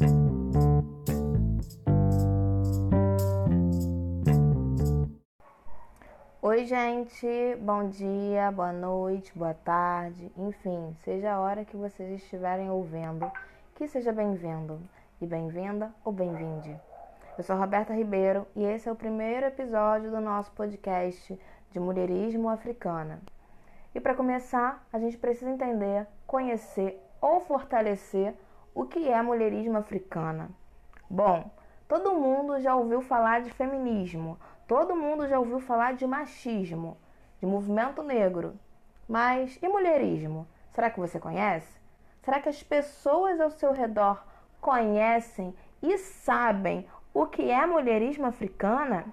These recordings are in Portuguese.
Oi, gente, bom dia, boa noite, boa tarde, enfim, seja a hora que vocês estiverem ouvindo, que seja bem-vindo e bem-vinda ou bem-vinde. Eu sou Roberta Ribeiro e esse é o primeiro episódio do nosso podcast de mulherismo africana. E para começar, a gente precisa entender, conhecer ou fortalecer o que é mulherismo africana. Bom, todo mundo já ouviu falar de feminismo, todo mundo já ouviu falar de machismo, de movimento negro. Mas e mulherismo? Será que você conhece? Será que as pessoas ao seu redor conhecem e sabem o que é mulherismo africana?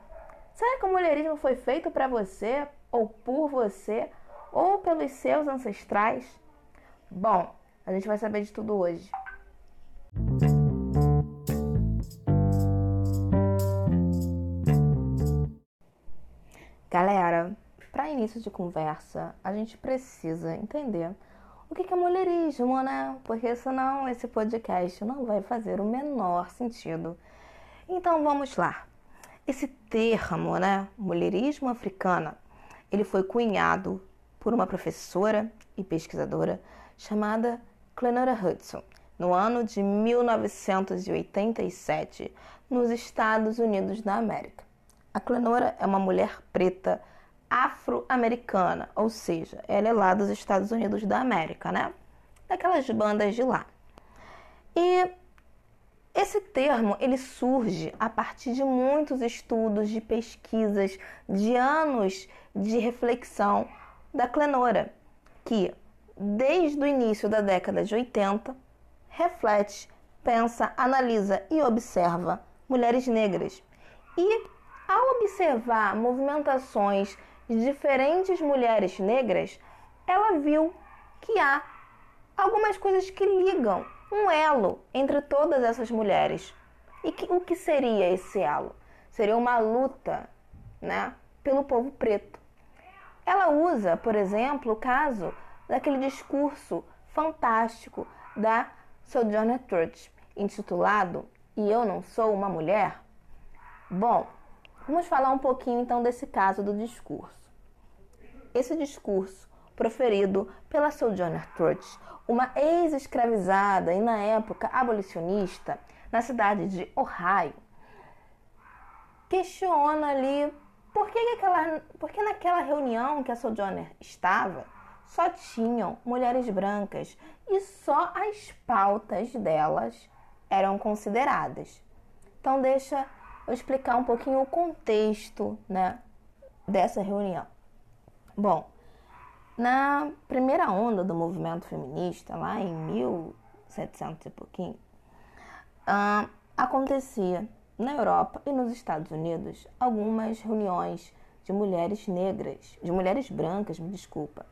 Será que o mulherismo foi feito para você ou por você? ou pelos seus ancestrais? Bom, a gente vai saber de tudo hoje. Galera, para início de conversa, a gente precisa entender o que é mulherismo, né? Porque senão esse podcast não vai fazer o menor sentido. Então vamos lá. Esse termo, né, mulherismo africana, ele foi cunhado por uma professora e pesquisadora chamada Clenora Hudson, no ano de 1987, nos Estados Unidos da América. A Clenora é uma mulher preta afro-americana, ou seja, ela é lá dos Estados Unidos da América, né? Daquelas bandas de lá. E esse termo ele surge a partir de muitos estudos, de pesquisas, de anos de reflexão da Clenora, que, desde o início da década de 80, reflete, pensa, analisa e observa mulheres negras. E, observar movimentações de diferentes mulheres negras, ela viu que há algumas coisas que ligam um elo entre todas essas mulheres. E que, o que seria esse elo? Seria uma luta né, pelo povo preto. Ela usa, por exemplo, o caso daquele discurso fantástico da Sojourner Truth, intitulado E Eu Não Sou Uma Mulher? Bom, vamos falar um pouquinho então desse caso do discurso. Esse discurso, proferido pela Sojourner Truth, uma ex-escravizada e na época abolicionista, na cidade de Ohio, questiona ali por que, aquela, porque naquela reunião que a Sojourner estava, só tinham mulheres brancas e só as pautas delas eram consideradas. Então deixa eu explicar um pouquinho o contexto, né, dessa reunião. Bom, na primeira onda do movimento feminista, lá em 1700 e pouquinho, uh, acontecia na Europa e nos Estados Unidos algumas reuniões de mulheres negras, de mulheres brancas, me desculpa.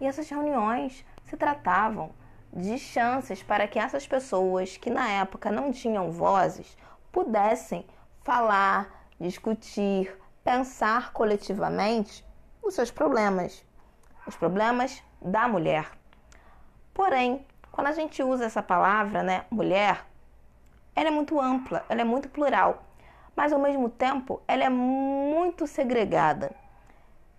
E essas reuniões se tratavam de chances para que essas pessoas que na época não tinham vozes pudessem falar, discutir, pensar coletivamente os seus problemas, os problemas da mulher. Porém, quando a gente usa essa palavra, né, mulher, ela é muito ampla, ela é muito plural, mas ao mesmo tempo ela é muito segregada.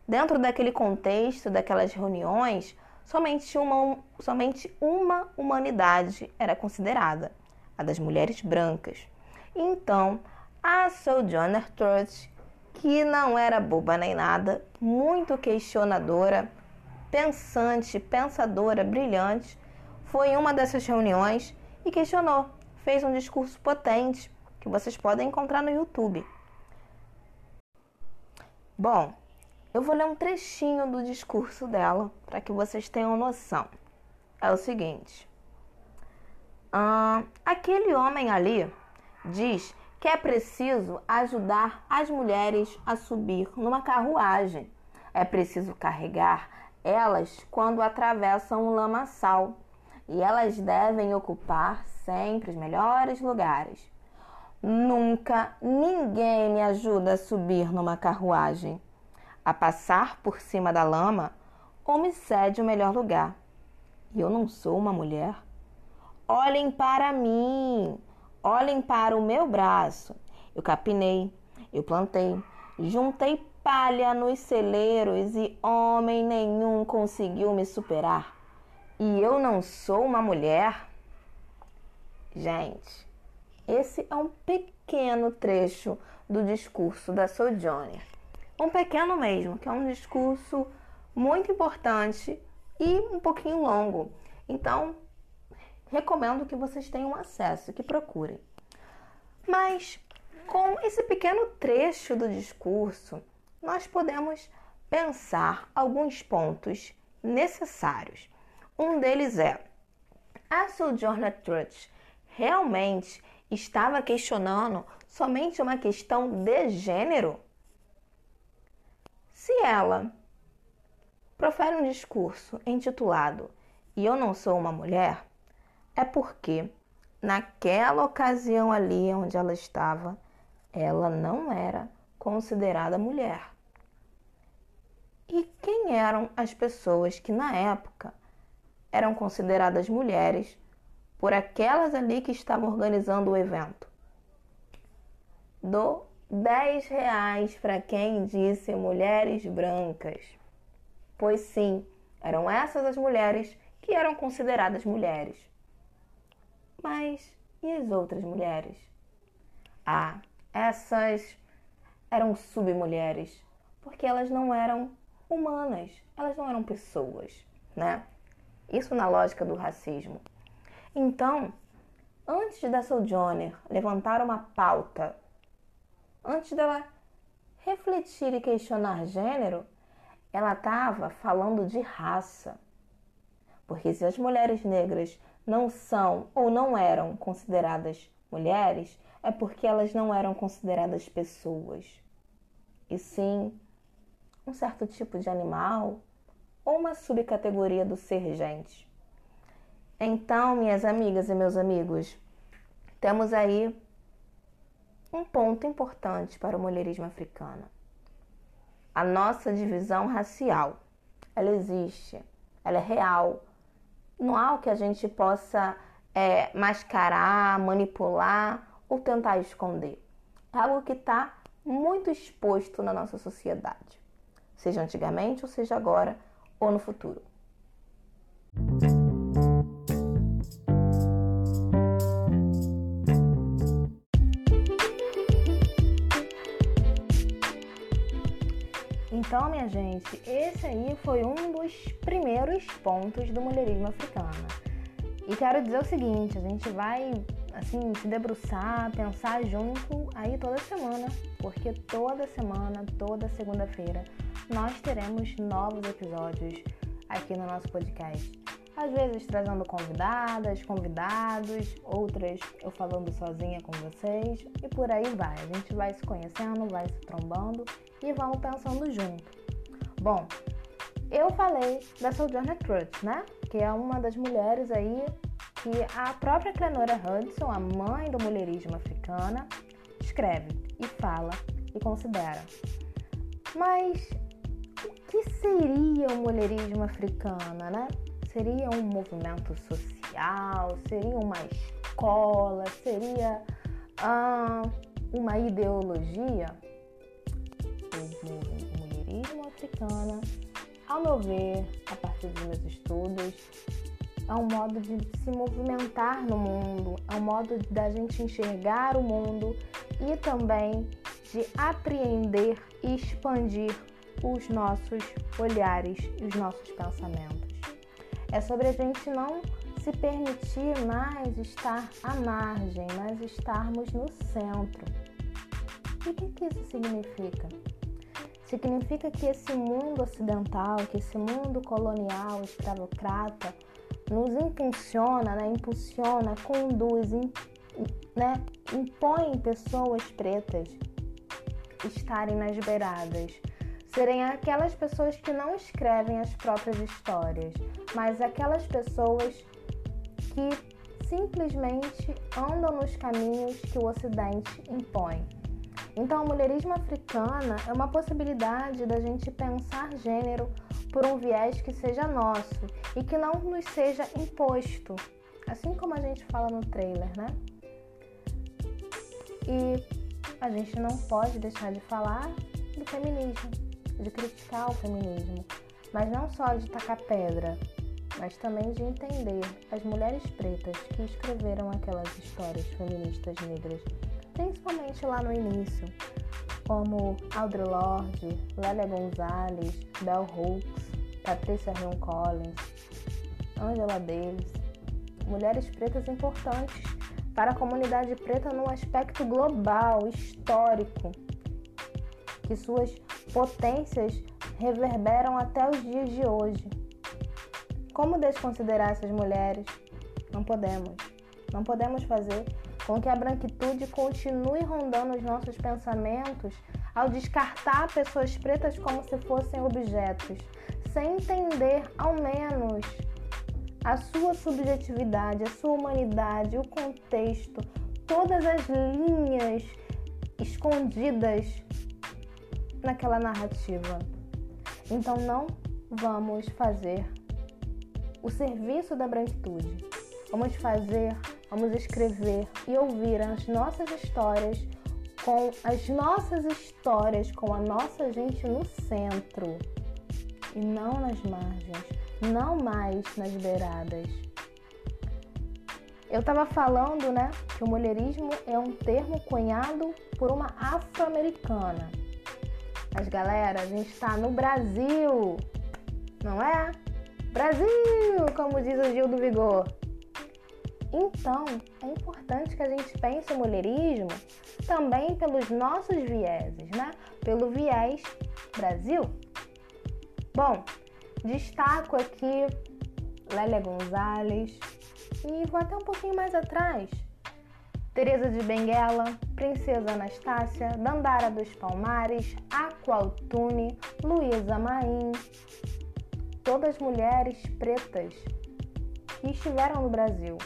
Dentro daquele contexto, daquelas reuniões, somente uma, somente uma humanidade era considerada, a das mulheres brancas. Então, a Sojourner Truth, que não era boba nem nada, muito questionadora, pensante, pensadora, brilhante, foi em uma dessas reuniões e questionou fez um discurso potente que vocês podem encontrar no YouTube. Bom, eu vou ler um trechinho do discurso dela para que vocês tenham noção. É o seguinte: aquele homem ali diz que é preciso ajudar as mulheres a subir numa carruagem. É preciso carregar elas quando atravessam um lamaçal e elas devem ocupar sempre os melhores lugares. Nunca ninguém me ajuda a subir numa carruagem, a passar por cima da lama ou me cede o melhor lugar. E eu não sou uma mulher. Olhem para mim, Olhem para o meu braço. Eu capinei, eu plantei, juntei palha nos celeiros e homem nenhum conseguiu me superar. E eu não sou uma mulher? Gente, esse é um pequeno trecho do discurso da Sojourner. Um pequeno mesmo, que é um discurso muito importante e um pouquinho longo. Então, recomendo que vocês tenham acesso, que procurem. Mas com esse pequeno trecho do discurso, nós podemos pensar alguns pontos necessários. Um deles é: a Sojourner Truth realmente estava questionando somente uma questão de gênero? Se ela profere um discurso intitulado E eu não sou uma mulher, é porque naquela ocasião ali onde ela estava, ela não era considerada mulher. E quem eram as pessoas que na época eram consideradas mulheres por aquelas ali que estavam organizando o evento? Do 10 reais para quem disse mulheres brancas. Pois sim, eram essas as mulheres que eram consideradas mulheres. Mas e as outras mulheres? Ah, essas eram submulheres, porque elas não eram humanas, elas não eram pessoas, né? Isso na lógica do racismo. Então, antes da Sojourner levantar uma pauta, antes dela refletir e questionar gênero, ela estava falando de raça. Porque se as mulheres negras não são ou não eram consideradas mulheres, é porque elas não eram consideradas pessoas, e sim um certo tipo de animal ou uma subcategoria do ser gente. Então, minhas amigas e meus amigos, temos aí um ponto importante para o mulherismo africano. A nossa divisão racial, ela existe, ela é real. Não há o que a gente possa é, mascarar, manipular ou tentar esconder. É algo que está muito exposto na nossa sociedade, seja antigamente, ou seja agora, ou no futuro. Então, minha gente, esse aí foi um dos primeiros pontos do mulherismo africano. E quero dizer o seguinte, a gente vai assim, se debruçar, pensar junto aí toda semana, porque toda semana, toda segunda-feira, nós teremos novos episódios aqui no nosso podcast. Às vezes trazendo convidadas, convidados, outras eu falando sozinha com vocês e por aí vai. A gente vai se conhecendo, vai se trombando e vamos pensando junto. Bom, eu falei da Sojourner Truth, né? Que é uma das mulheres aí que a própria Clenora Hudson, a mãe do mulherismo africana, escreve e fala e considera. Mas o que seria o mulherismo africano, né? Seria um movimento social? Seria uma escola? Seria ah, uma ideologia? O mulherismo africano, ao meu ver, a partir dos meus estudos, é um modo de se movimentar no mundo, é um modo da gente enxergar o mundo e também de apreender e expandir os nossos olhares e os nossos pensamentos. É sobre a gente não se permitir mais estar à margem, mas estarmos no centro. E o que, que isso significa? Significa que esse mundo ocidental, que esse mundo colonial, escravocrata, nos impulsiona, né? impulsiona, conduz, in, né? impõe pessoas pretas estarem nas beiradas, serem aquelas pessoas que não escrevem as próprias histórias, mas aquelas pessoas que simplesmente andam nos caminhos que o Ocidente impõe. Então, o mulherismo africana é uma possibilidade da gente pensar gênero por um viés que seja nosso e que não nos seja imposto, assim como a gente fala no trailer, né? E a gente não pode deixar de falar do feminismo, de criticar o feminismo, mas não só de tacar pedra, mas também de entender as mulheres pretas que escreveram aquelas histórias feministas negras, principalmente lá no início, como Audre Lorde, Lélia Gonzalez, Bell Hooks, Patricia Hill Collins, Angela Davis, mulheres pretas importantes para a comunidade preta num aspecto global, histórico, que suas potências reverberam até os dias de hoje. Como desconsiderar essas mulheres? Não podemos. Não podemos fazer com que a branquitude continue rondando os nossos pensamentos ao descartar pessoas pretas como se fossem objetos, sem entender ao menos a sua subjetividade, a sua humanidade, o contexto, todas as linhas escondidas naquela narrativa. Então não vamos fazer o serviço da branquitude. Vamos fazer, vamos escrever e ouvir as nossas histórias com as nossas histórias, com a nossa gente no centro e não nas margens, não mais nas beiradas. Eu estava falando, né, que o mulherismo é um termo cunhado por uma afro-americana. Mas galera, a gente está no Brasil, não é? Brasil, como diz o Gil do Vigor. Então, é importante que a gente pense o mulherismo também pelos nossos vieses, né? Pelo viés Brasil. Bom, destaco aqui Lélia Gonzalez e vou até um pouquinho mais atrás. Teresa de Benguela, Princesa Anastácia, Dandara dos Palmares, Aqualtune, Luísa Maim, todas mulheres pretas que estiveram no Brasil.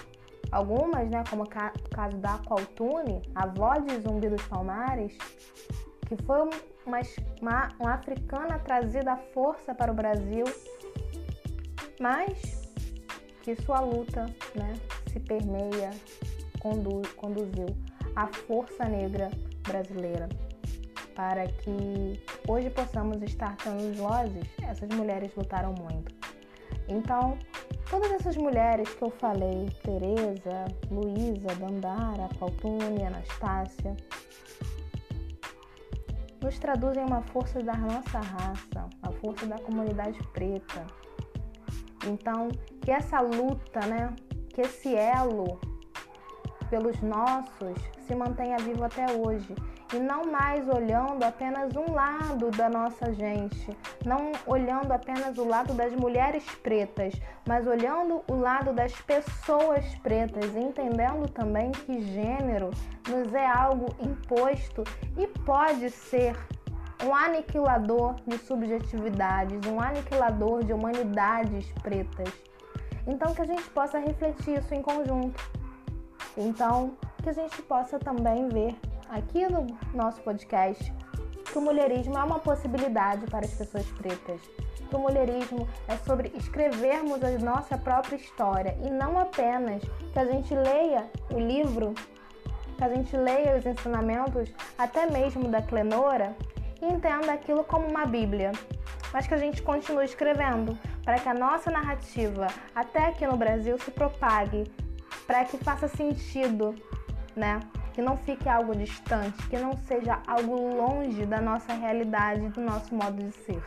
Algumas, né, como o caso da Aqualtune, avó de Zumbi dos Palmares, que foi uma, uma, uma africana trazida à força para o Brasil, mas que sua luta né, se permeia, condu, conduziu a força negra brasileira para que hoje possamos estar tão vozes, essas mulheres lutaram muito. Então, todas essas mulheres que eu falei, Teresa, Luísa, Dandara, Faltune, Anastácia, nos traduzem uma força da nossa raça, a força da comunidade preta. Então, que essa luta, né, que esse elo pelos nossos se mantenha vivo até hoje e não mais olhando apenas um lado da nossa gente, não olhando apenas o lado das mulheres pretas, mas olhando o lado das pessoas pretas, entendendo também que gênero nos é algo imposto e pode ser um aniquilador de subjetividades, um aniquilador de humanidades pretas. Então que a gente possa refletir isso em conjunto. Então que a gente possa também ver aqui no nosso podcast que o mulherismo é uma possibilidade para as pessoas pretas. Que o mulherismo é sobre escrevermos a nossa própria história e não apenas que a gente leia o livro, que a gente leia os ensinamentos, até mesmo da Clenora, e entenda aquilo como uma Bíblia, mas que a gente continue escrevendo para que a nossa narrativa, até aqui no Brasil, se propague, para que faça sentido, né? que não fique algo distante, que não seja algo longe da nossa realidade, do nosso modo de ser.